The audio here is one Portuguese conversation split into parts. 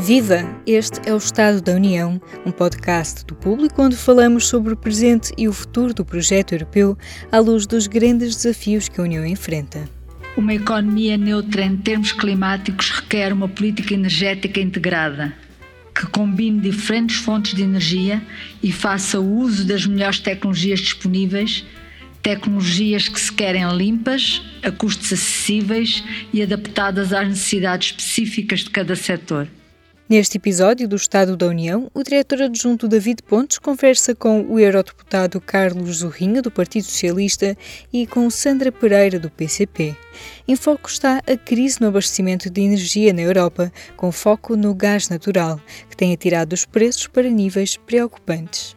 Viva! Este é o Estado da União, um podcast do público onde falamos sobre o presente e o futuro do projeto europeu à luz dos grandes desafios que a União enfrenta. Uma economia neutra em termos climáticos requer uma política energética integrada, que combine diferentes fontes de energia e faça uso das melhores tecnologias disponíveis, tecnologias que se querem limpas, a custos acessíveis e adaptadas às necessidades específicas de cada setor. Neste episódio do Estado da União, o diretor adjunto David Pontes conversa com o eurodeputado Carlos Zorrinha, do Partido Socialista, e com Sandra Pereira, do PCP. Em foco está a crise no abastecimento de energia na Europa, com foco no gás natural, que tem atirado os preços para níveis preocupantes.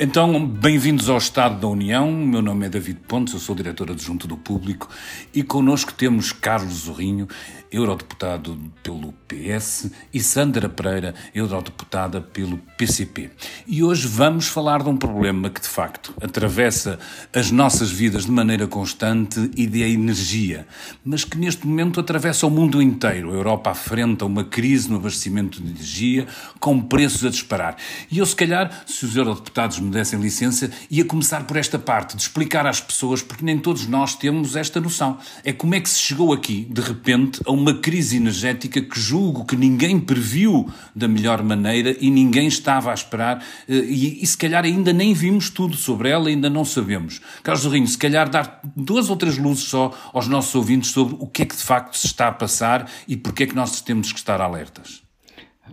Então, bem-vindos ao Estado da União. Meu nome é David Pontes, eu sou diretor adjunto do Público e connosco temos Carlos Zorrinho, eurodeputado pelo PS, e Sandra Pereira, eurodeputada pelo PCP. E hoje vamos falar de um problema que, de facto, atravessa as nossas vidas de maneira constante e de energia, mas que neste momento atravessa o mundo inteiro. A Europa afrenta uma crise no abastecimento de energia, com preços a disparar. E eu, se calhar, se os eurodeputados me dessem licença, ia começar por esta parte, de explicar às pessoas, porque nem todos nós temos esta noção. É como é que se chegou aqui, de repente, a crise energética que julgo que ninguém previu da melhor maneira e ninguém estava a esperar, eh, e, e se calhar ainda nem vimos tudo sobre ela, ainda não sabemos. Carlos Zorrinho, se calhar dar duas ou três luzes só aos nossos ouvintes sobre o que é que de facto se está a passar e porque é que nós temos que estar alertas.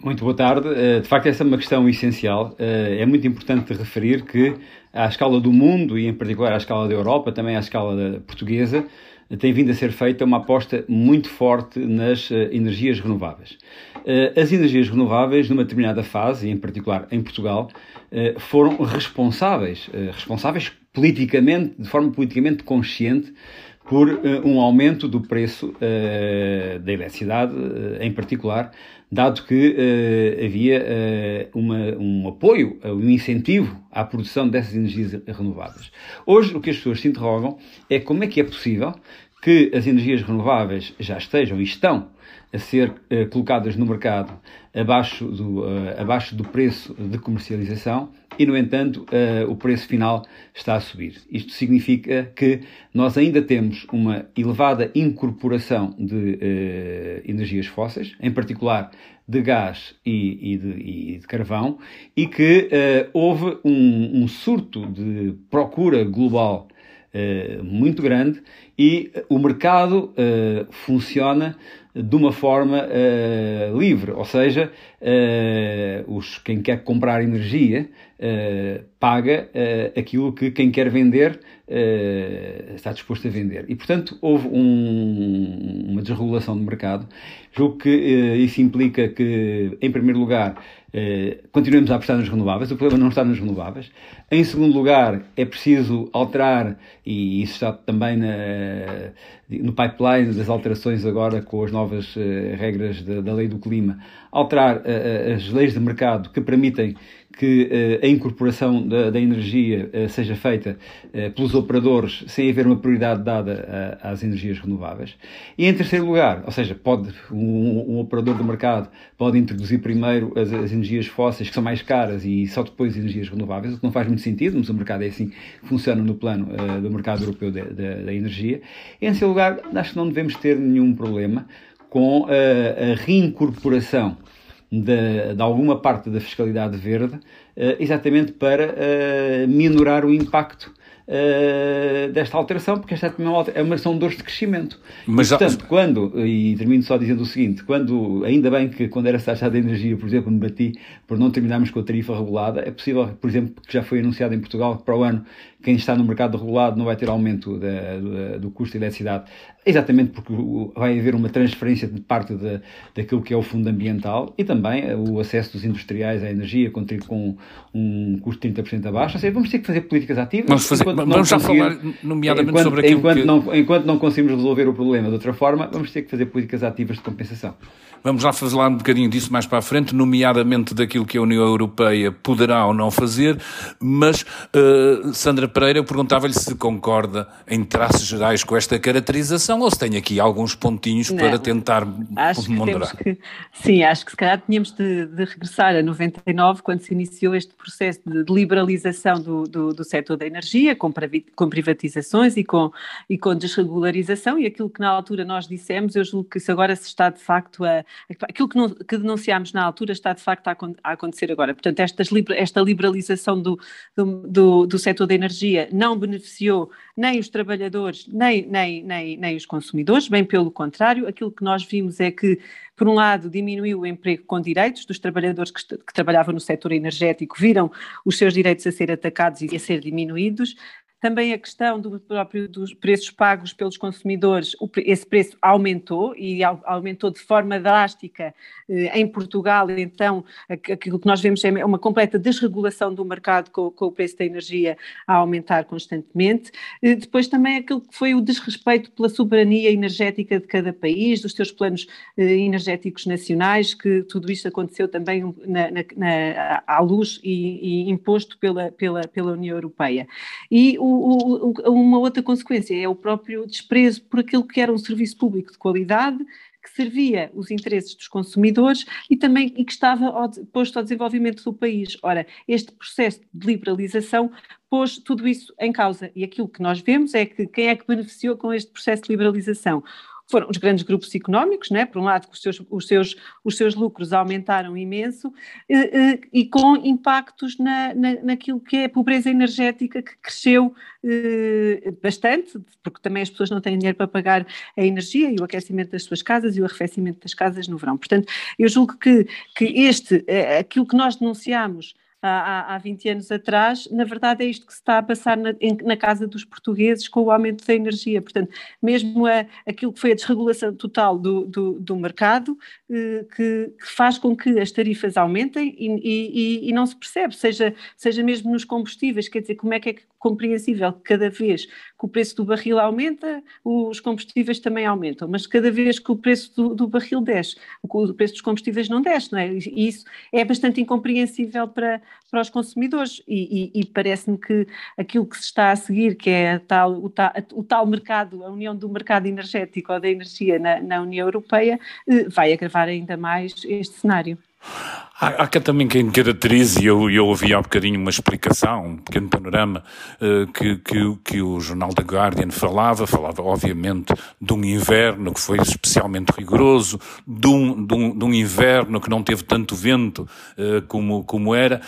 Muito boa tarde. Eh, de facto, essa é uma questão essencial. Eh, é muito importante referir que, à escala do mundo e, em particular, à escala da Europa, também à escala portuguesa, tem vindo a ser feita uma aposta muito forte nas eh, energias renováveis. As energias renováveis, numa determinada fase, em particular em Portugal, foram responsáveis, responsáveis politicamente, de forma politicamente consciente, por um aumento do preço da eletricidade, em particular, dado que uh, havia uh, uma, um apoio, uh, um incentivo à produção dessas energias renováveis. Hoje, o que as pessoas se interrogam é como é que é possível que as energias renováveis já estejam e estão a ser uh, colocadas no mercado abaixo do, uh, abaixo do preço de comercialização e, no entanto, uh, o preço final está a subir. Isto significa que nós ainda temos uma elevada incorporação de energias fósseis, em particular de gás e, e, de, e de, carvão, e que houve um, um surto de procura global muito grande e o mercado uh, funciona de uma forma uh, livre, ou seja, os, quem quer comprar energia paga aquilo que quem quer vender está disposto a vender. E, portanto, houve um, uma desregulação do mercado. Julgo que isso implica que, em primeiro lugar, continuemos a apostar nas renováveis. O problema não está nas renováveis. Em segundo lugar, é preciso alterar, e isso está também na, no pipeline das alterações agora com as novas uh, regras da, da, lei do clima, alterar uh, as leis de mercado que permitem que a incorporação da, da energia seja feita pelos operadores sem haver uma prioridade dada às energias renováveis. E em terceiro lugar, ou seja, pode um, um operador do mercado pode introduzir primeiro as, as, energias fósseis que são mais caras e só depois as energias renováveis, o que não faz muito sentido, mas o mercado é assim que funciona no plano do mercado europeu da, energia. Em terceiro lugar, acho que não devemos ter nenhum problema com a reincorporação de, de alguma parte da fiscalidade verde, uh, exatamente para uh, minorar o impacto Uh, desta alteração, porque esta é uma, é uma são dores de crescimento. Mas e, portanto, já... quando, e termino só dizendo o seguinte, quando, ainda bem que quando era taxa de energia, por exemplo, me bati por não terminarmos com a tarifa regulada, é possível, por exemplo, que já foi anunciado em Portugal que para o ano quem está no mercado regulado não vai ter aumento da, do, do custo de eletricidade, exatamente porque vai haver uma transferência de parte de, daquilo que é o fundo ambiental e também eh, o acesso dos industriais à energia com, com um custo de 30% abaixo. Ou seja, vamos ter que fazer políticas ativas. Vamos, fazer, vamos já falar, nomeadamente, enquanto, sobre aquilo enquanto que... Não, enquanto não conseguimos resolver o problema de outra forma, vamos ter que fazer políticas ativas de compensação. Vamos lá falar um bocadinho disso mais para a frente, nomeadamente daquilo que a União Europeia poderá ou não fazer, mas uh, Sandra Pereira, eu perguntava-lhe se concorda, em traços gerais, com esta caracterização liberalização ou se tem aqui alguns pontinhos não, para tentar acho moderar? Que, sim, acho que se calhar tínhamos de, de, regressar a 99, quando se iniciou este processo de, de liberalização do, do, do, setor da energia, com, com privatizações e com, e com desregularização, e aquilo que na altura nós dissemos, eu julgo que isso agora se está de facto a. aquilo que, não, que denunciámos na altura está de facto a, a acontecer agora. Portanto, estas, esta liberalização do, do, do, do setor da energia não beneficiou nem os trabalhadores, nem, nem, nem, nem os consumidores, bem pelo contrário, aquilo que nós vimos é que, por um lado, diminuiu o emprego com direitos dos trabalhadores que, que trabalhavam no setor energético, viram os seus direitos a ser atacados e a ser diminuídos, também a questão do próprio dos preços pagos pelos consumidores, esse preço aumentou e aumentou de forma drástica eh, em Portugal, então aquilo que nós vemos é uma completa desregulação do mercado com, o preço da energia a aumentar constantemente. Depois também aquilo que foi o desrespeito pela soberania energética de cada país, dos seus planos eh, energéticos nacionais, que tudo isto aconteceu também na, na, na, à luz e, e imposto pela, pela, pela União Europeia. E o o, uma outra consequência é o próprio desprezo por aquilo que era um serviço público de qualidade, que servia os interesses dos consumidores e também e que estava ao, posto ao desenvolvimento do país. Ora, este processo de liberalização pôs tudo isso em causa e aquilo que nós vemos é que quem é que beneficiou com este processo de liberalização? Foram os grandes grupos económicos, né? por um lado, os seus, os seus, os seus lucros aumentaram imenso e, eh, eh, e com impactos na, na, naquilo que é a pobreza energética que cresceu eh, bastante, porque também as pessoas não têm dinheiro para pagar a energia e o aquecimento das suas casas e o arrefecimento das casas no verão. Portanto, eu julgo que, que este, aquilo que nós denunciamos há, há 20 anos atrás, na verdade é isto que se está a passar na, em, na casa dos portugueses com o aumento da energia. Portanto, mesmo a, aquilo que foi a desregulação total do, do, do mercado, eh, que, que, faz com que as tarifas aumentem e, e, e, não se percebe, seja, seja mesmo nos combustíveis, quer dizer, como é que é compreensível que cada vez que o preço do barril aumenta, os combustíveis também aumentam, mas cada vez que o preço do, do barril desce, o preço dos combustíveis não desce, não é? E isso é bastante incompreensível para, para os consumidores e, e, e parece-me que aquilo que se está a seguir, que é tal, o, tal, o, tal, mercado, a união do mercado energético ou da energia na, na União Europeia, eh, vai agravar ainda mais este cenário. Há, há também quem caracterize, e eu, eu ouvi há um bocadinho uma explicação, um pequeno panorama, uh, que, que, que o jornal The Guardian falava, falava obviamente de um inverno que foi especialmente rigoroso, de um, de um, de um inverno que não teve tanto vento uh, como, como era,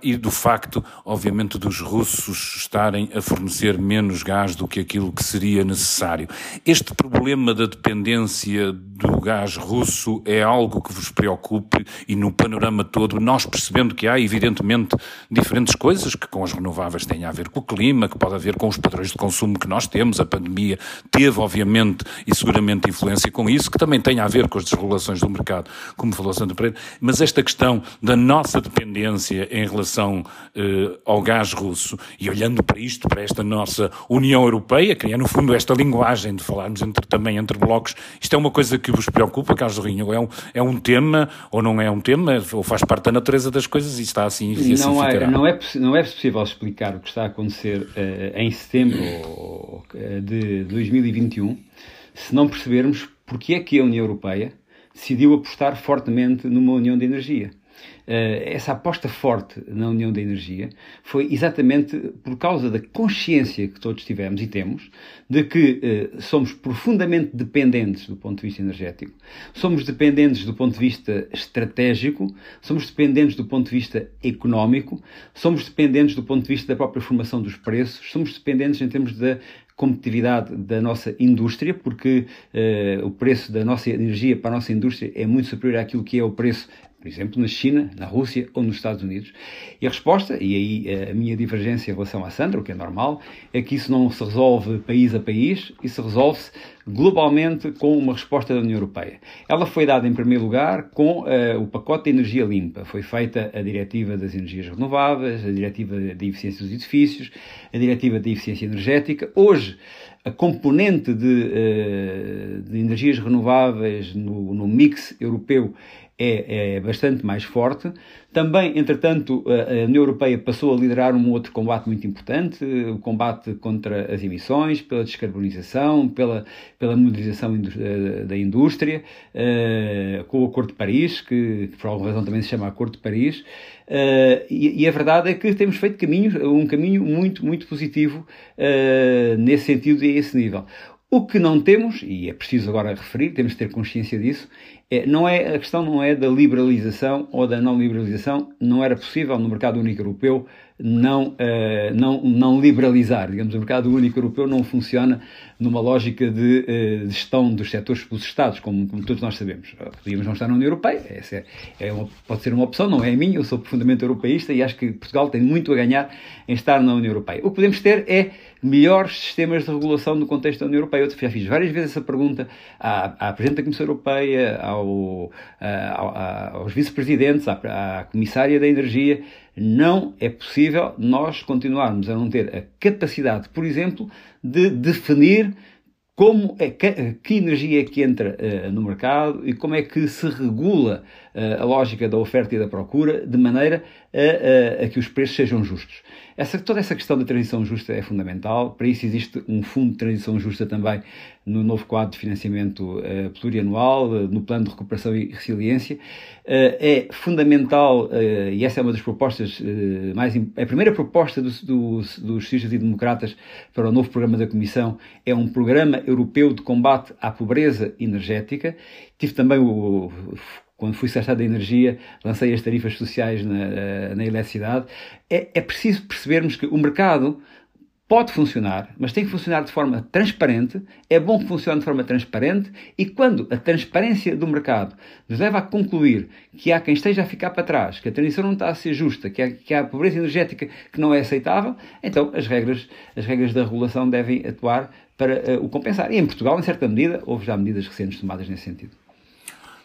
e do facto, obviamente, dos russos estarem a fornecer menos gás do que aquilo que seria necessário. Este problema da dependência do gás russo é algo que vos preocupe e no panorama todo, nós percebendo que há, evidentemente, diferentes coisas que com as renováveis têm a ver com o clima, que pode haver com os padrões de consumo que nós temos, a pandemia teve, obviamente, e seguramente influência com isso, que também tem a ver com as desregulações do mercado, como falou Sandra Pereira, mas esta questão da nossa dependência em relação eh, ao gás russo, e olhando para isto, para esta nossa União Europeia, que é no fundo esta linguagem de falarmos entre, também entre blocos, isto é uma coisa que vos preocupa, Carlos Rinho? É um, é um tema ou não é um tema, ou faz parte da natureza das coisas e está assim e assim não, é, não, é, não é possível explicar o que está a acontecer uh, em setembro de 2021 se não percebermos porque é que a União Europeia decidiu apostar fortemente numa união de energia. Eh, essa aposta forte na União da Energia foi exatamente por causa da consciência que todos tivemos e temos de que eh, somos profundamente dependentes do ponto de vista energético, somos dependentes do ponto de vista estratégico, somos dependentes do ponto de vista económico, somos dependentes do ponto de vista da própria formação dos preços, somos dependentes em termos da competitividade da nossa indústria, porque uh, o preço da nossa energia para a nossa indústria é muito superior àquilo que é o preço por exemplo, na China, na Rússia ou nos Estados Unidos. E a resposta, e aí eh, a minha divergência em relação à Sandra, o que é normal, é que isso não se resolve país a país, isso resolve-se globalmente com uma resposta da União Europeia. Ela foi dada, em primeiro lugar, com uh, o pacote de energia limpa. Foi feita a Diretiva das Energias Renováveis, a Diretiva de Eficiência dos Edifícios, a Diretiva de Eficiência Energética. Hoje, a componente de, uh, de energias renováveis no, no mix europeu é, é, bastante mais forte. Também, entretanto, a União Europeia passou a liderar um outro combate muito importante, o combate contra as emissões, pela descarbonização, pela, pela modernização da indústria, com o Acordo de Paris, que, por alguma razão também se chama Acordo de Paris, Uh, e, e, a verdade é que temos feito caminhos, um caminho muito, muito positivo nesse sentido e a esse nível. O que não temos, e é preciso agora referir, temos de ter consciência disso, é, não é, a questão não é da liberalização ou da não liberalização, não era possível no mercado único europeu não, uh, não, não liberalizar. Digamos, o mercado único europeu não funciona numa lógica de uh, gestão dos setores pelos Estados, como, como, todos nós sabemos. Podíamos não estar na União Europeia, essa é, é uma, pode ser uma opção, não é a minha, eu sou profundamente europeísta e acho que Portugal tem muito a ganhar em estar na União Europeia. O que podemos ter é melhores sistemas de regulação no contexto da União Europeia. Eu já fiz várias vezes essa pergunta à, à Presidente da Comissão Europeia, ao, ao, aos vice-presidentes, à, à Comissária da Energia, não é possível nós continuarmos a não ter a capacidade, por exemplo, de definir como é que, que energia é que entra uh, no mercado e como é que se regula a lógica da oferta e da procura de maneira a, a, a que os preços sejam justos. Essa, toda essa questão da transição justa é fundamental. Para isso existe um fundo de transição justa também no novo quadro de financiamento uh, plurianual, uh, no plano de recuperação e resiliência. Uh, é fundamental, e essa é uma das propostas mais. A primeira proposta dos, dos, dos socialistas e democratas para o novo programa da Comissão é um programa europeu de combate à pobreza energética. Tive também o quando fui secretário da Energia, lancei as tarifas sociais na, eh, na eletricidade. É, é preciso percebermos que o mercado pode funcionar, mas tem que funcionar de forma transparente. É bom que funcione de forma transparente e quando a transparência do mercado nos leva a concluir que há quem esteja a ficar para trás, que a transição não está a ser justa, que há, que há pobreza energética que não é aceitável, então as regras, as regras da regulação devem atuar para uh, o compensar. E em Portugal, em certa medida, houve já medidas recentes tomadas nesse sentido.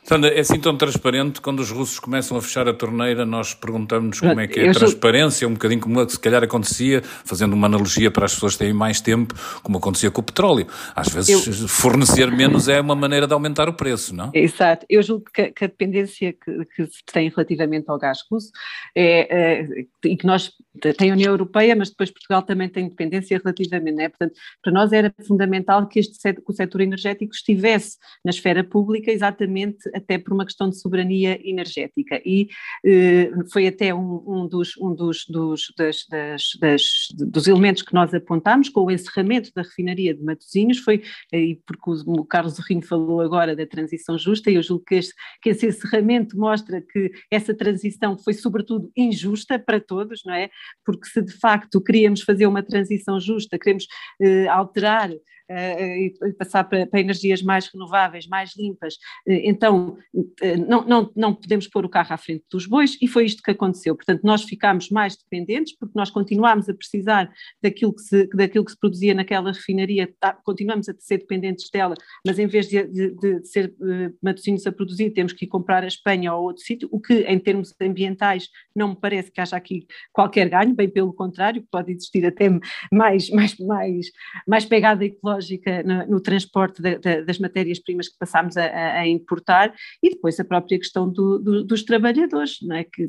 Sandra, é assim tão transparente, quando os russos começam a fechar a torneira, nós perguntamos como é que é a transparência, um bocadinho como se calhar acontecia, fazendo uma analogia para as pessoas terem mais tempo, como acontecia com o petróleo. Às vezes, Eu... fornecer menos é uma maneira de aumentar o preço, não? Exato. Eu julgo que, que a dependência que, que, se tem relativamente ao gás russo é, é, e que nós tem a União Europeia, mas depois Portugal também tem dependência relativamente, né? Portanto, para nós era fundamental que este que o setor energético estivesse na esfera pública exatamente até por uma questão de soberania energética e eh, foi até um, um, dos, um dos, dos, das, das, das, dos elementos que nós apontámos com o encerramento da refinaria de Matosinhos, foi, eh, e porque o, Carlos Rinho falou agora da transição justa e eu julgo que, este, que esse encerramento mostra que essa transição foi sobretudo injusta para todos, não é? Porque se de facto queríamos fazer uma transição justa, queremos eh, alterar e passar para, para, energias mais renováveis, mais limpas, eh, então eh, não, não, não podemos pôr o carro à frente dos bois e foi isto que aconteceu. Portanto, nós ficámos mais dependentes porque nós continuámos a precisar daquilo que se, daquilo que se produzia naquela refinaria, tá, continuamos a ser dependentes dela, mas em vez de, de, de ser Matosinhos a produzir, temos que ir comprar a Espanha ou outro sítio, o que em termos ambientais não me parece que haja aqui qualquer ganho, bem pelo contrário, pode existir até mais, mais, mais, mais pegada ecológica ecológica no, no transporte das matérias-primas que passámos a, a, importar e depois a própria questão do, do, dos trabalhadores, não é? que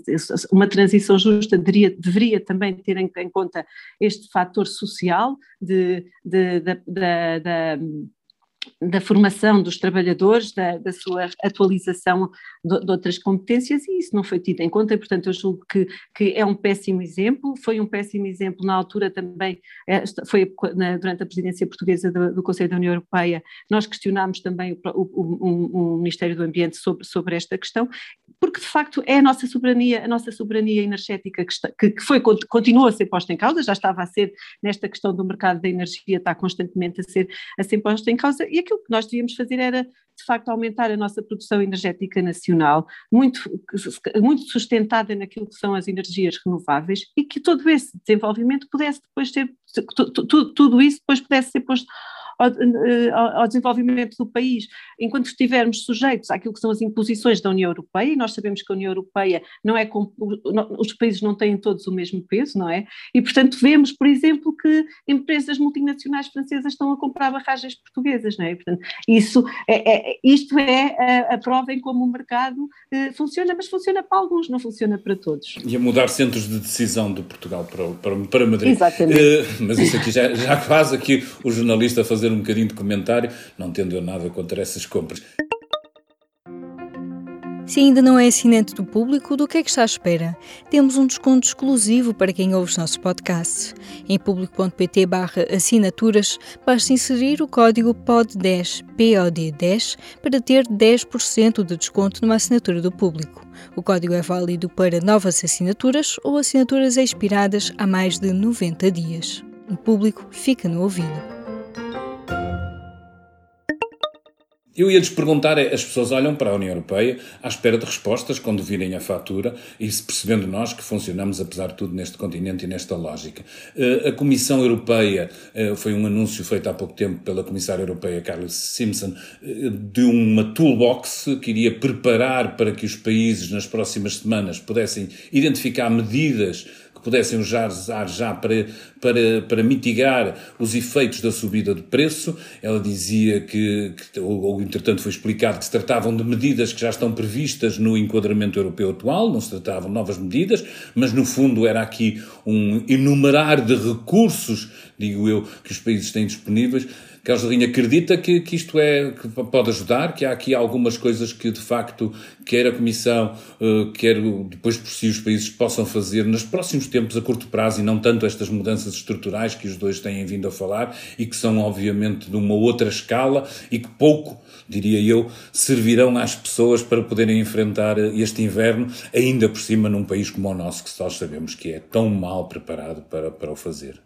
uma transição justa deveria, deveria também ter em, em conta este fator social de, de, de da formação dos trabalhadores, da, da sua atualização de, de, outras competências e isso não foi tido em conta, e, portanto eu julgo que, que é um péssimo exemplo, foi um péssimo exemplo na altura também, é, foi na, durante a presidência portuguesa do, do, Conselho da União Europeia, nós questionámos também o, o, o, o Ministério do Ambiente sobre, sobre esta questão, porque de facto é a nossa soberania, a nossa soberania energética que, está, que, que foi, continua a ser posta em causa, já estava a ser nesta questão do mercado da energia, está constantemente a ser, a ser posta em causa, e aquilo que nós devíamos fazer era, de facto, aumentar a nossa produção energética nacional, muito, muito sustentada naquilo que são as energias renováveis, e que todo esse desenvolvimento pudesse depois ser, tudo, isso depois pudesse ser posto ao, eh, ao, desenvolvimento do país, enquanto estivermos sujeitos àquilo que são as imposições da União Europeia, e nós sabemos que a União Europeia não é, os países não têm todos o mesmo peso, não é? E portanto vemos, por exemplo, que empresas multinacionais francesas estão a comprar barragens portuguesas, não é? E, portanto, isso é, é, isto é a, a, prova em como o mercado eh, funciona, mas funciona para alguns, não funciona para todos. E a mudar centros de decisão de Portugal para, para, para Madrid. Exatamente. Uh, mas isso aqui já, já quase aqui o jornalista a fazer fazer um bocadinho de comentário, não tendo eu nada contra essas compras. Se ainda não é assinante do público, do que é que está à espera? Temos um desconto exclusivo para quem ouve os nossos podcasts. Em público.pt assinaturas, basta inserir o código POD10, POD10, para ter 10% de desconto numa assinatura do público. O código é válido para novas assinaturas ou assinaturas expiradas há mais de 90 dias. O público fica no ouvido. Eu ia-lhes perguntar, é, as pessoas olham para a União Europeia à espera de respostas quando virem a fatura e se percebendo nós que funcionamos, apesar de tudo, neste continente e nesta lógica. Eh, a Comissão Europeia, eh, foi um anúncio feito há pouco tempo pela Comissária Europeia, Carlos Simpson, eh, de uma toolbox que iria preparar para que os países, nas próximas semanas, pudessem identificar medidas pudessem usar já para, para, para mitigar os efeitos da subida de preço. Ela dizia que, que entretanto foi explicado que se tratavam de medidas que já estão previstas no enquadramento europeu atual, não se tratavam de novas medidas, mas no fundo era aqui um enumerar de recursos, digo eu, que os países têm disponíveis Carlos Ladinho acredita que, que isto é, que pode ajudar, que há aqui algumas coisas que de facto quer a Comissão, uh, quer depois por si os países possam fazer nos próximos tempos a curto prazo e não tanto estas mudanças estruturais que os dois têm vindo a falar e que são obviamente de uma outra escala e que pouco, diria eu, servirão às pessoas para poderem enfrentar este inverno, ainda por cima num país como o nosso, que nós sabemos que é tão mal preparado para, para o fazer.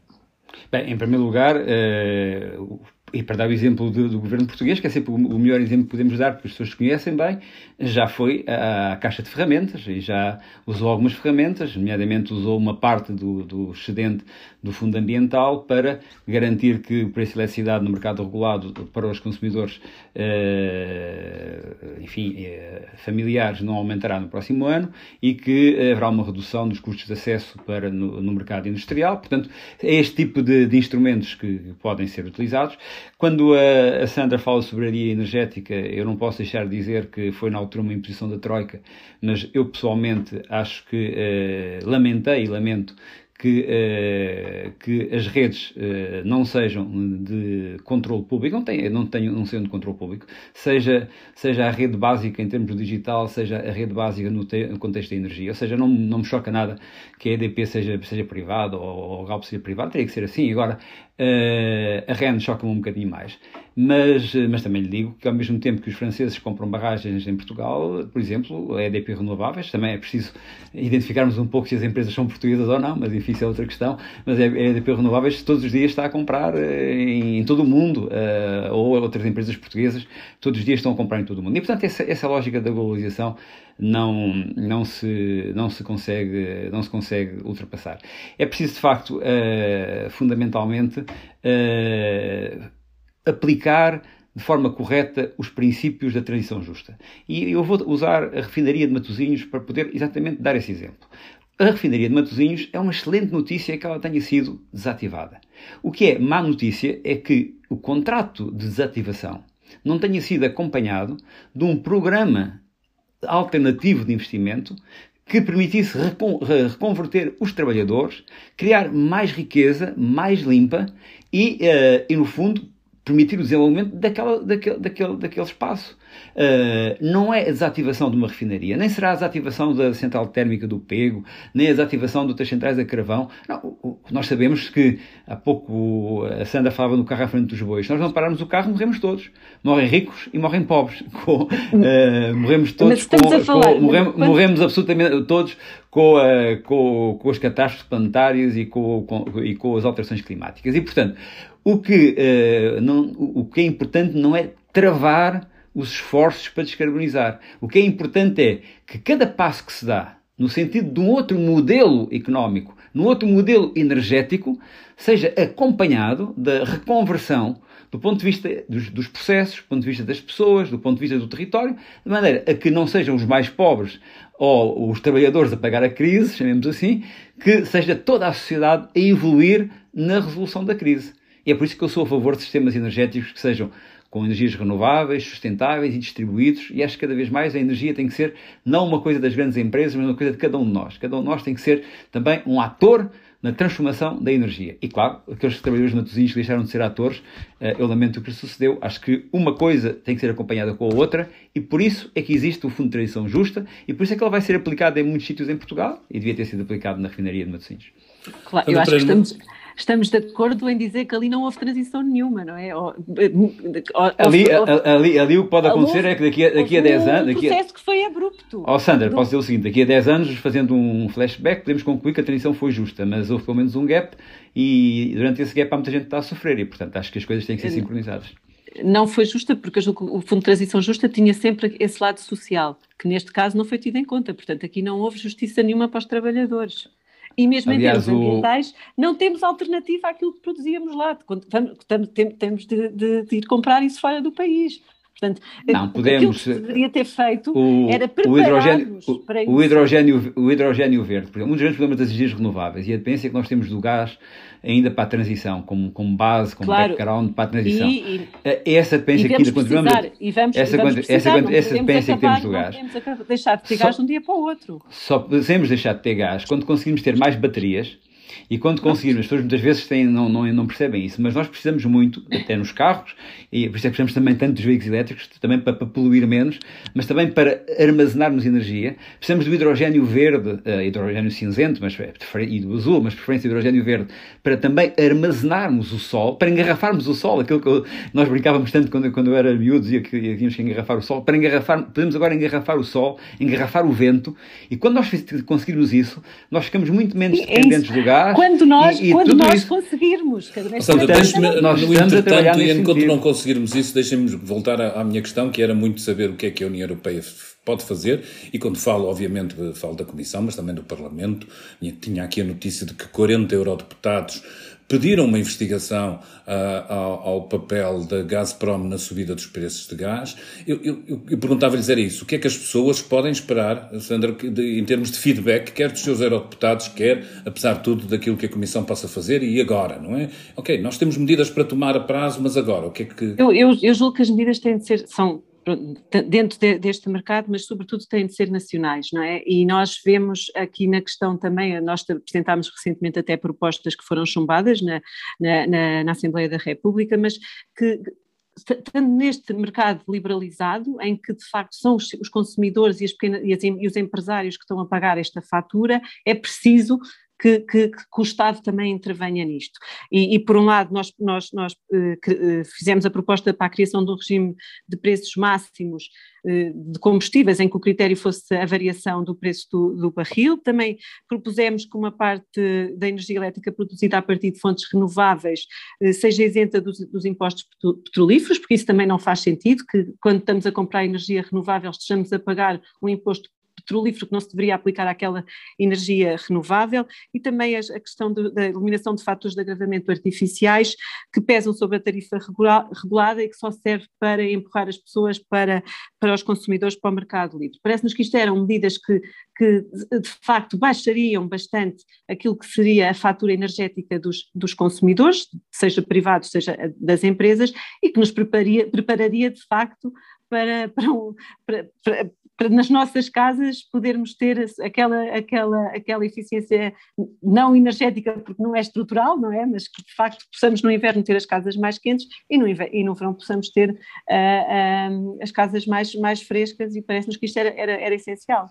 Bem, em primeiro lugar, uh, e para dar o exemplo do, do, governo português, que é sempre o, melhor exemplo que podemos dar, porque as pessoas conhecem bem, já foi à, caixa de ferramentas e já usou algumas ferramentas, nomeadamente usou uma parte do, do excedente do fundo ambiental para garantir que o preço de eletricidade no mercado regulado para os consumidores, eh, enfim, eh, familiares não aumentará no próximo ano e que haverá uma redução dos custos de acesso para no, no mercado industrial. Portanto, é este tipo de, de instrumentos que podem ser utilizados. Quando a, a Sandra fala sobre a energética, eu não posso deixar de dizer que foi na altura uma imposição da Troika, mas eu pessoalmente acho que eh, lamentei e lamento que, uh, que as redes uh, não sejam de controle público, não, tem, não, tenho, não sendo de controle público, seja, seja a rede básica em termos digital, seja a rede básica no, te, no contexto da energia. Ou seja, não, não me choca nada que a EDP seja, seja privada ou, ou a Galp seja privada, teria que ser assim. Agora, Uh, a REN choca-me um bocadinho mais. Mas, eh, mas também lhe digo que, ao mesmo tempo que os franceses compram barragens em Portugal, por exemplo, a EDP Renováveis, também é preciso identificarmos um pouco se as empresas são portuguesas ou não, mas enfim, isso é outra questão. Mas a EDP Renováveis todos os dias está a comprar eh, em, em todo o mundo, uh, ou outras empresas portuguesas, todos os dias estão a comprar em todo o mundo. E, portanto, essa, essa lógica da globalização não, não, se, não, se consegue, não se consegue ultrapassar. É preciso, de facto, uh, fundamentalmente, uh, aplicar de forma correta os princípios da transição justa. E eu vou usar a refinaria de Matosinhos para poder exatamente dar esse exemplo. A refinaria de Matosinhos é uma excelente notícia que ela tenha sido desativada. O que é má notícia é que o contrato de desativação não tenha sido acompanhado de um programa alternativo de investimento que permitisse reconverter os trabalhadores, criar mais riqueza, mais limpa e, uh, e no fundo, permitir o desenvolvimento daquela, daquele, daquele, daquele espaço. Uh, não é a desativação de uma refinaria, nem será a desativação da central térmica do Pego, nem a desativação de outras centrais a carvão. Não, nós sabemos que há pouco a Sandra falava no carro à frente dos bois. Se nós não pararmos o carro, morremos todos. Morrem ricos e morrem pobres. Com, uh, morremos todos com, com morremos, morremos, absolutamente todos com, uh, com, com as catástrofes planetárias e com, com, e com as alterações climáticas. E, portanto, o que, uh, não, o que é importante não é travar os esforços para descarbonizar. O que é importante é que cada passo que se dá no sentido de um outro modelo económico, num outro modelo energético, seja acompanhado da reconversão do ponto de vista dos, dos, processos, do ponto de vista das pessoas, do ponto de vista do território, de maneira a que não sejam os mais pobres ou os trabalhadores a pagar a crise, chamemos assim, que seja toda a sociedade a evoluir na resolução da crise. E é por isso que eu sou a favor de sistemas energéticos que sejam com energias renováveis, sustentáveis e distribuídos, e acho que cada vez mais a energia tem que ser não uma coisa das grandes empresas, mas uma coisa de cada um de nós. Cada um de nós tem que ser também um ator na transformação da energia. E claro, aqueles trabalhadores matosinhos que deixaram de ser atores, eh, eu lamento o que sucedeu. Acho que uma coisa tem que ser acompanhada com a outra e por isso é que existe o Fundo de Transição Justa e por isso é que ele vai ser aplicado em muitos sítios em Portugal e devia ter sido aplicado na refinaria de Matosinhos. Claro, eu acho que estamos estamos de acordo em dizer que ali não houve transição nenhuma, não é? Ou, ou, ali, ali, ali o que pode acontecer é que daqui a, daqui a 10 anos. Um processo que foi abrupto. Ó oh, Sandra, posso dizer o seguinte: daqui a 10 anos, fazendo um flashback, podemos concluir que a transição foi justa, mas houve pelo menos um gap e durante esse gap há muita gente que está a sofrer e, portanto, acho que as coisas têm que ser sincronizadas não foi justa, porque o Fundo de Transição Justa tinha sempre esse lado social, que neste caso não foi tido em conta. Portanto, aqui não houve justiça nenhuma para os trabalhadores e mesmo Aliás, em termos o... ambientais, não temos alternativa àquilo que produzíamos lá. Temos, temos de, de, de ir comprar isso fora do país. Portanto, não, podemos, aquilo que deveria ter feito o, era preparar o hidrogênio, o, o, hidrogênio, o hidrogênio verde, por exemplo, um dos grandes problemas das energias renováveis e a dependência que nós temos do gás ainda para a transição, como, como base, como claro. background para a transição. E, e, essa dependência que ainda continuamos e vamos, essa, e vamos essa, essa, essa dependência que temos do gás. Não podemos deixar de ter gás de um dia para o outro. Só podemos deixar de ter gás quando conseguimos ter mais baterias e quando conseguirmos, as pessoas muitas vezes têm, não, não, não percebem isso, mas nós precisamos muito, até nos carros, e por isso é que precisamos também tanto dos veículos elétricos, também para, para poluir menos, mas também para armazenarmos energia. Precisamos do hidrogênio verde, uh, hidrogênio cinzento mas, e do azul, mas preferência do hidrogênio verde, para também armazenarmos o sol, para engarrafarmos o sol, aquilo que nós brincávamos tanto quando, quando eu era miúdo, dizia que tínhamos que engarrafar o sol, para engarrafar, podemos agora engarrafar o sol, engarrafar o vento, e quando nós conseguirmos isso, nós ficamos muito menos é dependentes do gás, quando nós, e, e quando nós isso... conseguirmos. Sandra, deixe-me, no entretanto, e enquanto não conseguirmos isso, deixem-me voltar à, à minha questão, que era muito saber o que é que a União Europeia pode fazer, e quando falo, obviamente, falo da Comissão, mas também do Parlamento, tinha aqui a notícia de que 40 eurodeputados pediram uma investigação uh, ao, ao, papel da Gazprom na subida dos preços de gás. Eu, eu, eu perguntava-lhes era isso. O que é que as pessoas podem esperar, Sandra, de, em termos de feedback, quer dos seus eurodeputados, quer, apesar de tudo, daquilo que a Comissão possa fazer e agora, não é? Ok, nós temos medidas para tomar a prazo, mas agora, o que é que... Eu, eu, eu julgo que as medidas têm de ser, são dentro de, deste mercado, mas sobretudo têm de ser nacionais, não é? E nós vemos aqui na questão também, nós apresentámos recentemente até propostas que foram chumbadas na, na, na, Assembleia da República, mas que estando neste mercado liberalizado, em que de facto são os, os consumidores e, as pequenas, e, as, e, os empresários que estão a pagar esta fatura, é preciso que, que, que, o Estado também intervenha nisto. E, e por um lado, nós, nós, nós uh, fizemos a proposta para a criação de um regime de preços máximos uh, de combustíveis, em que o critério fosse a variação do preço do, do, barril. Também propusemos que uma parte da energia elétrica produzida a partir de fontes renováveis seja isenta dos, dos impostos petrolíferos, porque isso também não faz sentido, que quando estamos a comprar energia renovável estejamos a pagar um imposto petrolífero que não se deveria aplicar àquela energia renovável e também a, questão da eliminação de fatores de agravamento artificiais que pesam sobre a tarifa regulada e que só serve para empurrar as pessoas para, para os consumidores para o mercado livre. Parece-nos que isto eram medidas que, que de facto baixariam bastante aquilo que seria a fatura energética dos, dos consumidores, seja privados, seja das empresas, e que nos prepararia, prepararia de facto para, para, para, para, nas nossas casas podermos ter aquela, aquela, aquela eficiência não energética, porque não é estrutural, não é? Mas que de facto possamos no inverno ter as casas mais quentes e no, inverno, e no verão possamos ter uh, uh, as casas mais, mais frescas e parece-nos que isto era, era, era essencial.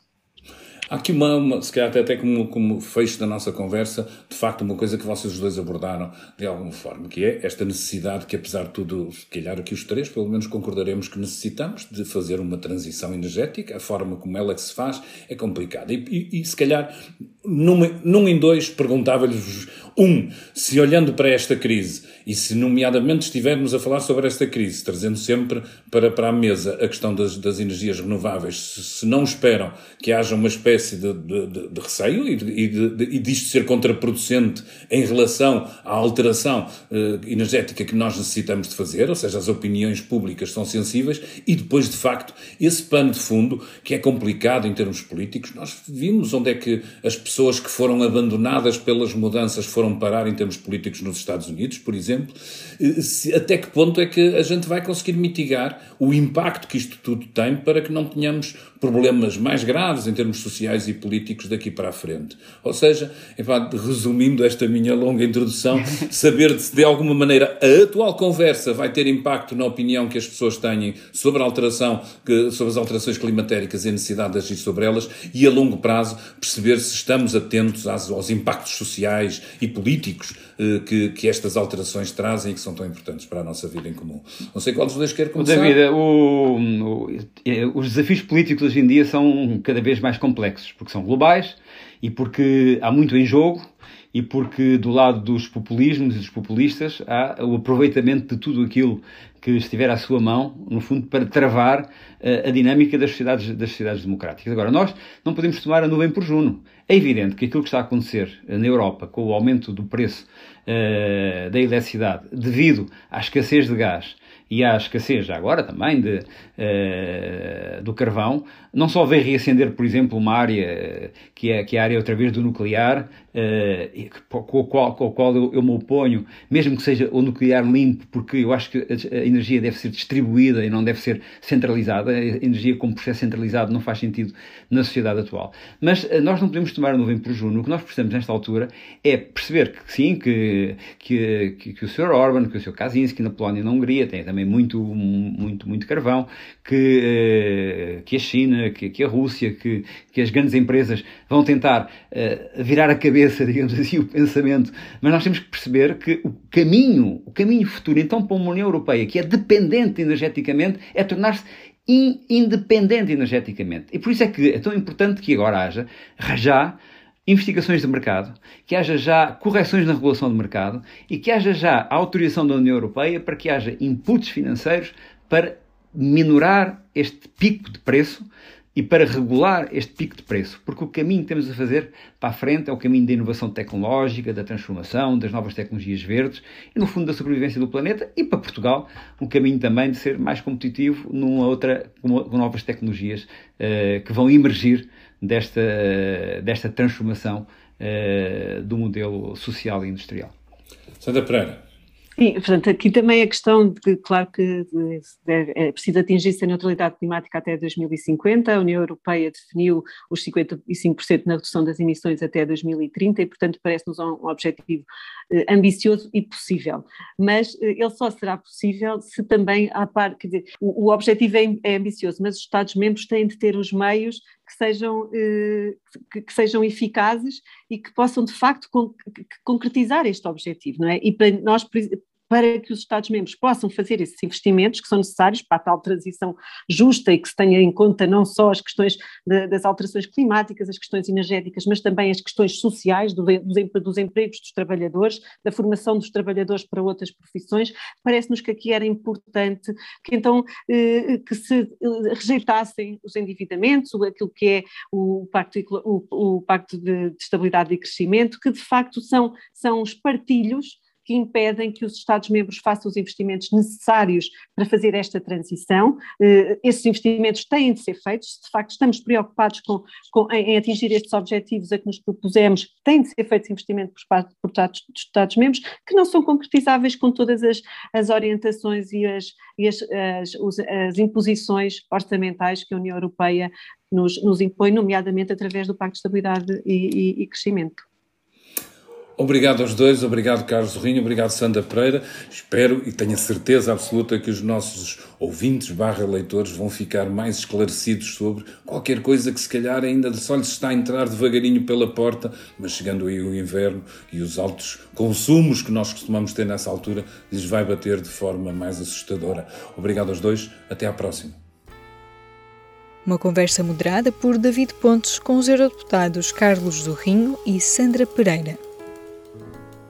Há aqui uma, se calhar até como, como fecho da nossa conversa, de facto uma coisa que vocês os dois abordaram de alguma forma, que é esta necessidade que apesar de tudo, se calhar aqui os três pelo menos concordaremos que necessitamos de fazer uma transição energética, a forma como ela que se faz é complicada. E, e, e se calhar num, num em dois perguntava-lhes um, se olhando para esta crise e se nomeadamente estivermos a falar sobre esta crise, trazendo sempre para, para a mesa a questão das, das energias renováveis, se, se não esperam que haja uma espécie de, de, de, de receio e, de, e disto ser contraproducente em relação à alteração uh, energética que nós necessitamos de fazer, ou seja, as opiniões públicas são sensíveis e depois, de facto, esse pano de fundo, que é complicado em termos políticos, nós vimos onde é que as pessoas que foram abandonadas pelas mudanças foram foram parar em termos políticos nos Estados Unidos, por exemplo, eh, se, até que ponto é que a gente vai conseguir mitigar o impacto que isto tudo tem para que não tenhamos problemas mais graves em termos sociais e políticos daqui para a frente. Ou seja, enfim, resumindo esta minha longa introdução, saber se de alguma maneira a atual conversa vai ter impacto na opinião que as pessoas têm sobre a alteração, sobre as alterações climatéricas e a necessidade de agir sobre elas e a longo prazo perceber se estamos atentos aos, impactos sociais e políticos que, que estas alterações trazem e que são tão importantes para a nossa vida em comum. Não sei qual dos dois quer começar. David, o, o, os desafios políticos hoje em dia são cada vez mais complexos, porque são globais e porque há muito em jogo e porque do lado dos populismos e dos populistas há o aproveitamento de tudo aquilo que estiver à sua mão, no fundo, para travar uh, a dinâmica das sociedades, das sociedades democráticas. Agora, nós não podemos tomar a nuvem por Juno. É evidente que aquilo que está a acontecer na Europa com o aumento do preço uh, da eletricidade devido à escassez de gás e à escassez, já agora também, de, uh, do carvão, não só vem reacender, por exemplo, uma área que é, que é a área outra vez do nuclear, uh, com, a qual, com a qual eu, eu, me oponho, mesmo que seja o nuclear limpo, porque eu acho que a, energia deve ser distribuída e não deve ser centralizada. A energia como processo centralizado não faz sentido na sociedade atual. Mas uh, nós não podemos tomar a nuvem por juno. O que nós precisamos nesta altura é perceber que sim, que, que, que, que o Sr. Orban, que o Sr. Kaczynski na Polónia e na Hungria têm também muito, muito, muito carvão, que, uh, que a China, que, que, a Rússia, que, que as grandes empresas vão tentar uh, virar a cabeça, digamos assim, o pensamento, mas nós temos que perceber que o caminho, o caminho futuro, então, para uma União Europeia que é dependente energeticamente, é tornar-se independente energeticamente. E por isso é que é tão importante que agora haja, já, investigações de mercado, que haja já correções na regulação de mercado e que haja já a autorização da União Europeia para que haja inputs financeiros para minorar este pico de preço e para regular este pico de preço, porque o caminho que temos a fazer para a frente é o caminho da inovação tecnológica, da transformação, das novas tecnologias verdes e, no fundo, da sobrevivência do planeta e para Portugal, um caminho também de ser mais competitivo numa outra, com novas tecnologias uh, que vão emergir desta, uh, desta transformação uh, do modelo social e industrial. Sandra Pereira. Sim, portanto, aqui também a questão de, claro que é preciso atingir-se a neutralidade climática até 2050, a União Europeia definiu os 55% na redução das emissões até 2030 e, portanto, parece-nos um objetivo eh, ambicioso e possível, mas eh, ele só será possível se também há par, quer dizer, o, o objetivo é, é ambicioso, mas os Estados-membros têm de ter os meios que sejam, eh, que, sejam eficazes e que possam de facto con concretizar este objetivo, não é? E para nós para que os Estados-membros possam fazer esses investimentos que são necessários para a tal transição justa e que se tenha em conta não só as questões de, das alterações climáticas, as questões energéticas, mas também as questões sociais do, dos, empregos dos trabalhadores, da formação dos trabalhadores para outras profissões. Parece-nos que aqui era importante que então eh, que se eh, rejeitassem os endividamentos, aquilo que é o Pacto, o, o pacto de, de Estabilidade e Crescimento, que de facto são, são os partilhos que impedem que os Estados-membros façam os investimentos necessários para fazer esta transição. Eh, esses investimentos têm de ser feitos, de facto estamos preocupados com, com em, atingir estes objetivos a que nos propusemos, têm de ser feitos investimentos por parte, por dos Estados-membros, que não são concretizáveis com todas as, as orientações e, as, e as, as, as imposições orçamentais que a União Europeia nos, nos impõe, nomeadamente através do Pacto de Estabilidade e, e, e Crescimento. Obrigado aos dois, obrigado Carlos Rinho, obrigado Sandra Pereira. Espero e tenho a certeza absoluta que os nossos ouvintes barra leitores vão ficar mais esclarecidos sobre qualquer coisa que se calhar ainda só lhes está a entrar devagarinho pela porta, mas chegando aí o inverno e os altos consumos que nós costumamos ter nessa altura, lhes vai bater de forma mais assustadora. Obrigado aos dois, até à próxima. Uma conversa moderada por David Pontes com os eurodeputados Carlos Zorrinho e Sandra Pereira.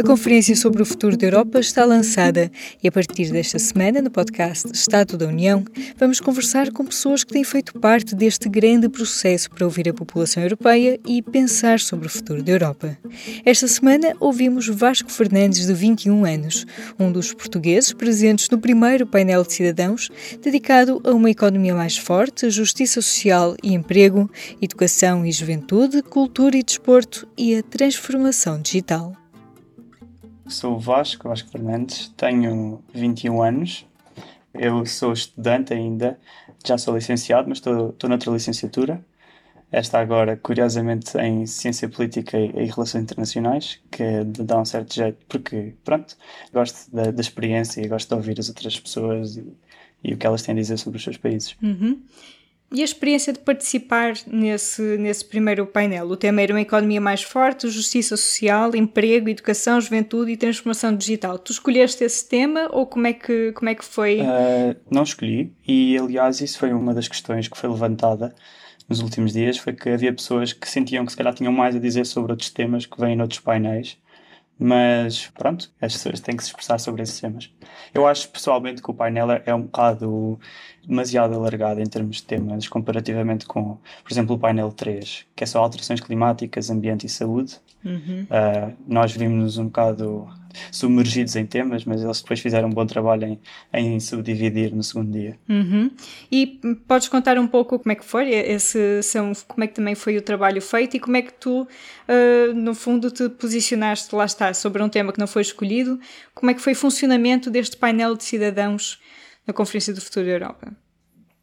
A Conferência sobre o Futuro da Europa está lançada e, a partir desta semana, no podcast Estado da União, vamos conversar com pessoas que têm feito parte deste grande processo para ouvir a população europeia e pensar sobre o futuro da Europa. Esta semana ouvimos Vasco Fernandes, de 21 anos, um dos portugueses presentes no primeiro painel de cidadãos dedicado a uma economia mais forte, justiça social e emprego, educação e juventude, cultura e desporto e a transformação digital. Sou Vasco, Vasco Fernandes, tenho 21 anos. Eu sou estudante ainda, já sou licenciado, mas estou, noutra licenciatura. Esta agora, curiosamente, em Ciência Política e, Relações Internacionais, que dá um certo jeito, porque, pronto, gosto da, da experiência e gosto de ouvir as outras pessoas e, e, o que elas têm a dizer sobre os seus países. Uhum. E a experiência de participar nesse, nesse primeiro painel? O tema era uma economia mais forte, justiça social, emprego, educação, juventude e transformação digital. Tu escolheste esse tema ou como é que, como é que foi? Uh, não escolhi e, aliás, isso foi uma das questões que foi levantada nos últimos dias, foi que havia pessoas que sentiam que se calhar tinham mais a dizer sobre outros temas que vêm noutros painéis mas pronto, as pessoas têm que se expressar sobre esses temas. Eu acho pessoalmente que o painel é um bocado demasiado alargado em termos de temas, comparativamente com, por exemplo, o painel 3, que é só alterações climáticas, ambiente e saúde. Uhum. Uh, nós vimos-nos um bocado submergidos em temas, mas eles depois fizeram um bom trabalho em, em subdividir no segundo dia. Uhum. E podes contar um pouco como é que foi esse, são, como é que também foi o trabalho feito e como é que tu, uh, no fundo, te posicionaste, lá está, sobre um tema que não foi escolhido, como é que foi o funcionamento deste painel de cidadãos na Conferência do Futuro da Europa?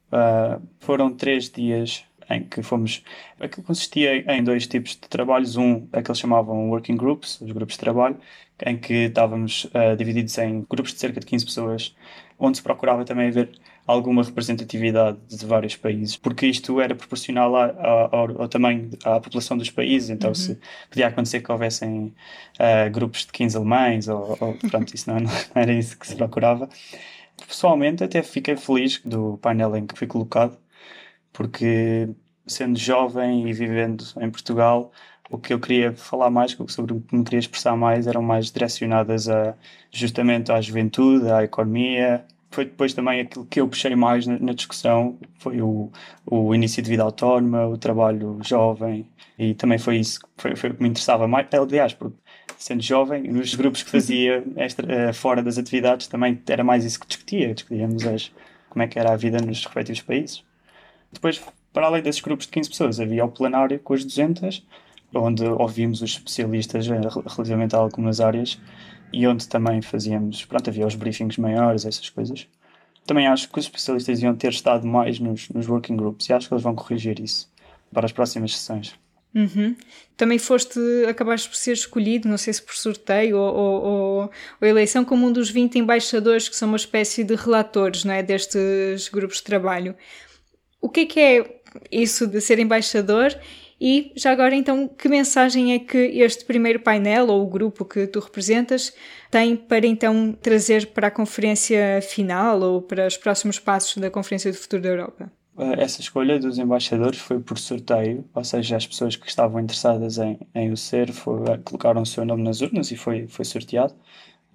Uh, foram três dias em que fomos. Aquilo consistia em dois tipos de trabalhos. Um, é que eles chamavam working groups, os grupos de trabalho, em que estávamos uh, divididos em grupos de cerca de 15 pessoas, onde se procurava também haver alguma representatividade de vários países, porque isto era proporcional a, a, ao, ao, tamanho, à população dos países, então uhum. se podia acontecer que houvessem uh, grupos de 15 alemães, ou, ou pronto, isso não, não era isso que se procurava. Pessoalmente, até fiquei feliz do painel em que fui colocado, porque sendo jovem e vivendo em Portugal, o que eu queria falar mais, sobre o que me queria expressar mais, eram mais direcionadas a, justamente à juventude, à economia. Foi depois também aquilo que eu puxei mais na, na discussão, foi o, o início de vida autónoma, o trabalho jovem, e também foi isso, foi, foi que me interessava mais, aliás, porque sendo jovem, nos grupos que fazia extra, eh, fora das atividades, também era mais isso que discutia, discutíamos as, como é que era a vida nos respectivos países. Depois, para além desses grupos de 15 pessoas, havia o plenário com as 200, onde ouvimos os especialistas eh, relativamente a algumas áreas e onde também fazíamos, pronto, havia os briefings maiores, essas coisas. Também acho que os especialistas iam ter estado mais nos, nos working groups e acho que eles vão corrigir isso para as próximas sessões. Uhum. Também foste, acabaste por ser escolhido, não sei se por sorteio ou, ou, ou, ou, eleição, como um dos 20 embaixadores que são uma espécie de relatores não é, destes grupos de trabalho. O que é que é isso de ser embaixador? E já agora, então, que mensagem é que este primeiro painel ou o grupo que tu representas tem para então trazer para a conferência final ou para os próximos passos da Conferência do Futuro da Europa? Essa escolha dos embaixadores foi por sorteio, ou seja, as pessoas que estavam interessadas em, em o ser foi, colocaram o seu nome nas urnas e foi, foi sorteado.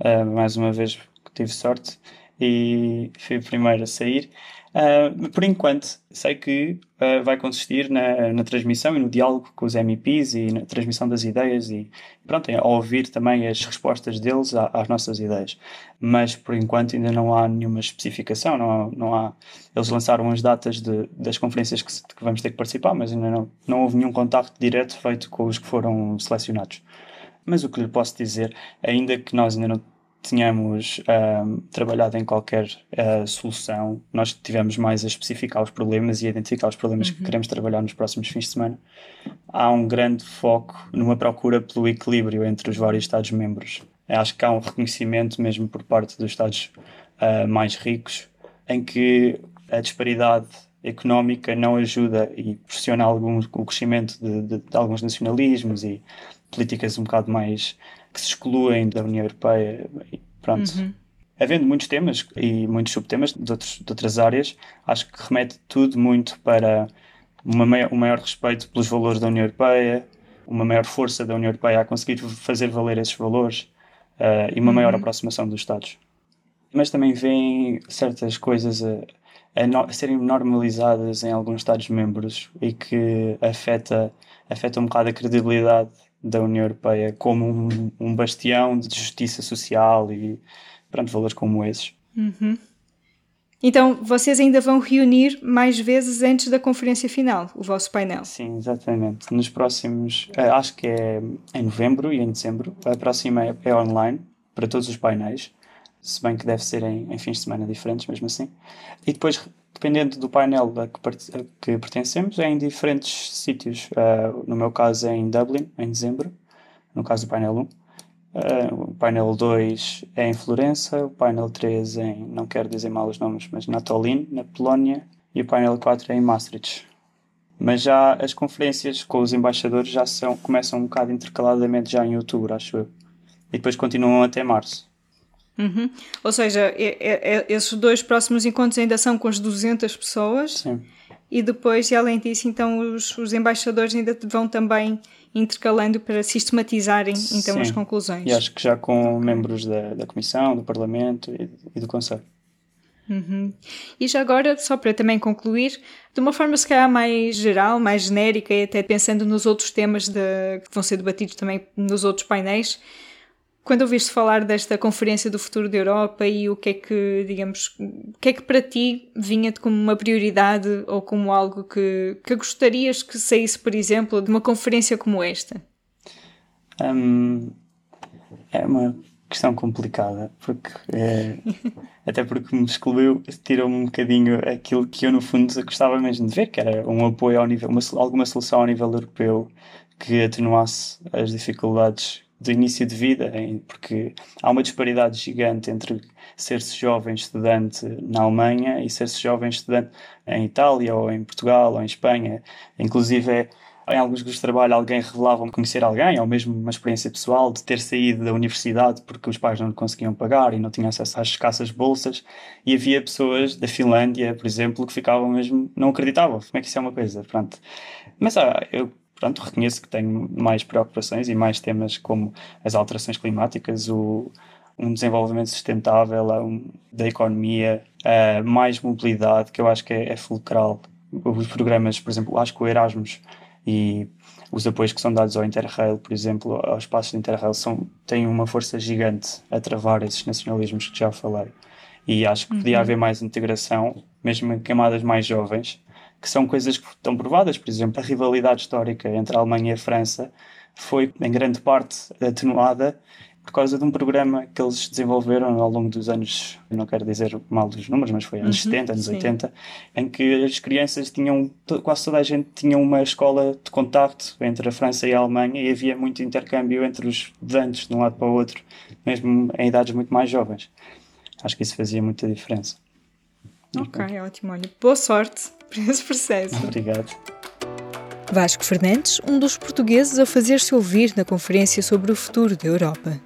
Uh, mais uma vez tive sorte e fui o primeiro a sair. Uh, por enquanto, sei que uh, vai consistir na, na, transmissão e no diálogo com os MEPs e na transmissão das ideias e, pronto, a ouvir também as respostas deles às nossas ideias. Mas, por enquanto, ainda não há nenhuma especificação, não há, não há eles lançaram as datas de, das conferências que, que, vamos ter que participar, mas ainda não, não houve nenhum contacto direto feito com os que foram selecionados. Mas o que lhe posso dizer, ainda que nós ainda não tínhamos um, trabalhado em qualquer uh, solução, nós tivemos mais a especificar os problemas e a identificar os problemas uhum. que queremos trabalhar nos próximos fins de semana. Há um grande foco numa procura pelo equilíbrio entre os vários Estados-membros. Acho que há um reconhecimento, mesmo por parte dos Estados uh, mais ricos, em que a disparidade económica não ajuda e pressiona algum, o crescimento de, de, de alguns nacionalismos e políticas um bocado mais que se excluem da União Europeia. Pronto. Uhum. Havendo muitos temas e muitos subtemas de, outros, de outras áreas, acho que remete tudo muito para uma maior, um maior respeito pelos valores da União Europeia, uma maior força da União Europeia a conseguir fazer valer esses valores, uh, e uma uhum. maior aproximação dos Estados. Mas também vêm certas coisas a, a, no, a, serem normalizadas em alguns Estados-membros e que afeta, afeta um bocado a credibilidade da União Europeia como um, um bastião de justiça social e pronto, valores como esses. Uhum. Então, vocês ainda vão reunir mais vezes antes da conferência final, o vosso painel? Sim, exatamente. Nos próximos, eh, acho que é em novembro e em dezembro. A próxima é, é online, para todos os painéis, se bem que deve ser em, em fins de semana diferentes, mesmo assim. E depois, dependendo do painel a que, pertencemos, é em diferentes sítios. Uh, no meu caso é em Dublin, em dezembro, no caso do painel 1. Uh, o painel 2 é em Florença, o painel 3 é em, não quero dizer mal os nomes, mas na Tallinn, na Polónia, e o painel 4 é em Maastricht. Mas já as conferências com os embaixadores já são, começam um bocado intercaladamente já em outubro, acho eu. E depois continuam até março. Uhum. Ou seja, é, é, esses dois próximos encontros ainda são com as 200 pessoas. Sim. E depois, e além disso, então os, os embaixadores ainda vão também intercalando para sistematizarem então Sim. as conclusões. E acho que já com membros da, da Comissão, do Parlamento e, e do Conselho. Uhum. E já agora, só para também concluir, de uma forma se calhar mais geral, mais genérica e até pensando nos outros temas de, que vão ser debatidos também nos outros painéis, quando ouviste falar desta Conferência do Futuro da Europa e o que é que, digamos, o que é que para ti vinha-te como uma prioridade ou como algo que, que gostarias que saísse, por exemplo, de uma conferência como esta? Um, é uma questão complicada, porque é, até porque me excluiu, tirou-me um bocadinho aquilo que eu no fundo gostava mesmo de ver, que era um apoio ao nível, uma, alguma solução ao nível europeu que atenuasse as dificuldades do início de vida, porque há uma disparidade gigante entre ser-se jovem estudante na Alemanha e ser-se jovem estudante em Itália ou em Portugal ou em Espanha. Inclusive, em alguns grupos de trabalho, alguém revelava conhecer alguém, ou mesmo uma experiência pessoal de ter saído da universidade porque os pais não conseguiam pagar e não tinham acesso às escassas bolsas. E havia pessoas da Finlândia, por exemplo, que ficavam mesmo, não acreditavam. Como é que isso é uma coisa? Pronto. Mas ah, eu Portanto, reconheço que tenho mais preocupações e mais temas como as alterações climáticas, o, um desenvolvimento sustentável um, da economia, uh, mais mobilidade, que eu acho que é, é fulcral. Os programas, por exemplo, acho que o Erasmus e os apoios que são dados ao Interrail, por exemplo, aos passos do Interrail, são, têm uma força gigante a travar esses nacionalismos que já falei. E acho que podia uhum. haver mais integração, mesmo em camadas mais jovens, que são coisas que estão provadas. Por exemplo, a rivalidade histórica entre a Alemanha e a França foi, em grande parte, atenuada por causa de um programa que eles desenvolveram ao longo dos anos, não quero dizer mal dos números, mas foi anos uhum, 70, anos sim. 80, em que as crianças tinham, quase toda a gente tinha uma escola de contacto entre a França e a Alemanha e havia muito intercâmbio entre os estudantes de um lado para o outro, mesmo em idades muito mais jovens. Acho que isso fazia muita diferença. Ok, ótimo. Olha, boa sorte para esse processo. Obrigado. Vasco Fernandes, um dos portugueses a fazer-se ouvir na conferência sobre o futuro da Europa.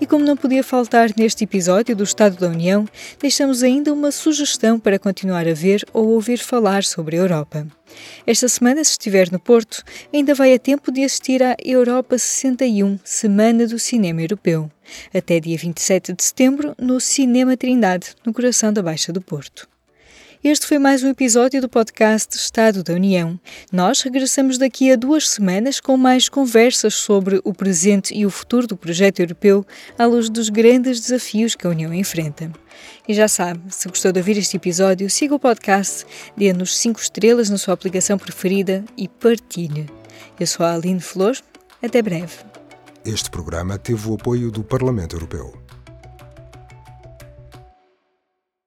E como não podia faltar neste episódio do Estado da União, deixamos ainda uma sugestão para continuar a ver ou ouvir falar sobre a Europa. Esta semana, se estiver no Porto, ainda vai a tempo de assistir à Europa 61, Semana do Cinema Europeu, até dia 27 de setembro, no Cinema Trindade, no coração da Baixa do Porto. Este foi mais um episódio do podcast Estado da União. Nós regressamos daqui a duas semanas com mais conversas sobre o presente e o futuro do projeto europeu à luz dos grandes desafios que a União enfrenta. E já sabe, se gostou de ouvir este episódio, siga o podcast, dê-nos 5 estrelas na sua aplicação preferida e partilhe. Eu sou a Aline Flor. Até breve. Este programa teve o apoio do Parlamento Europeu.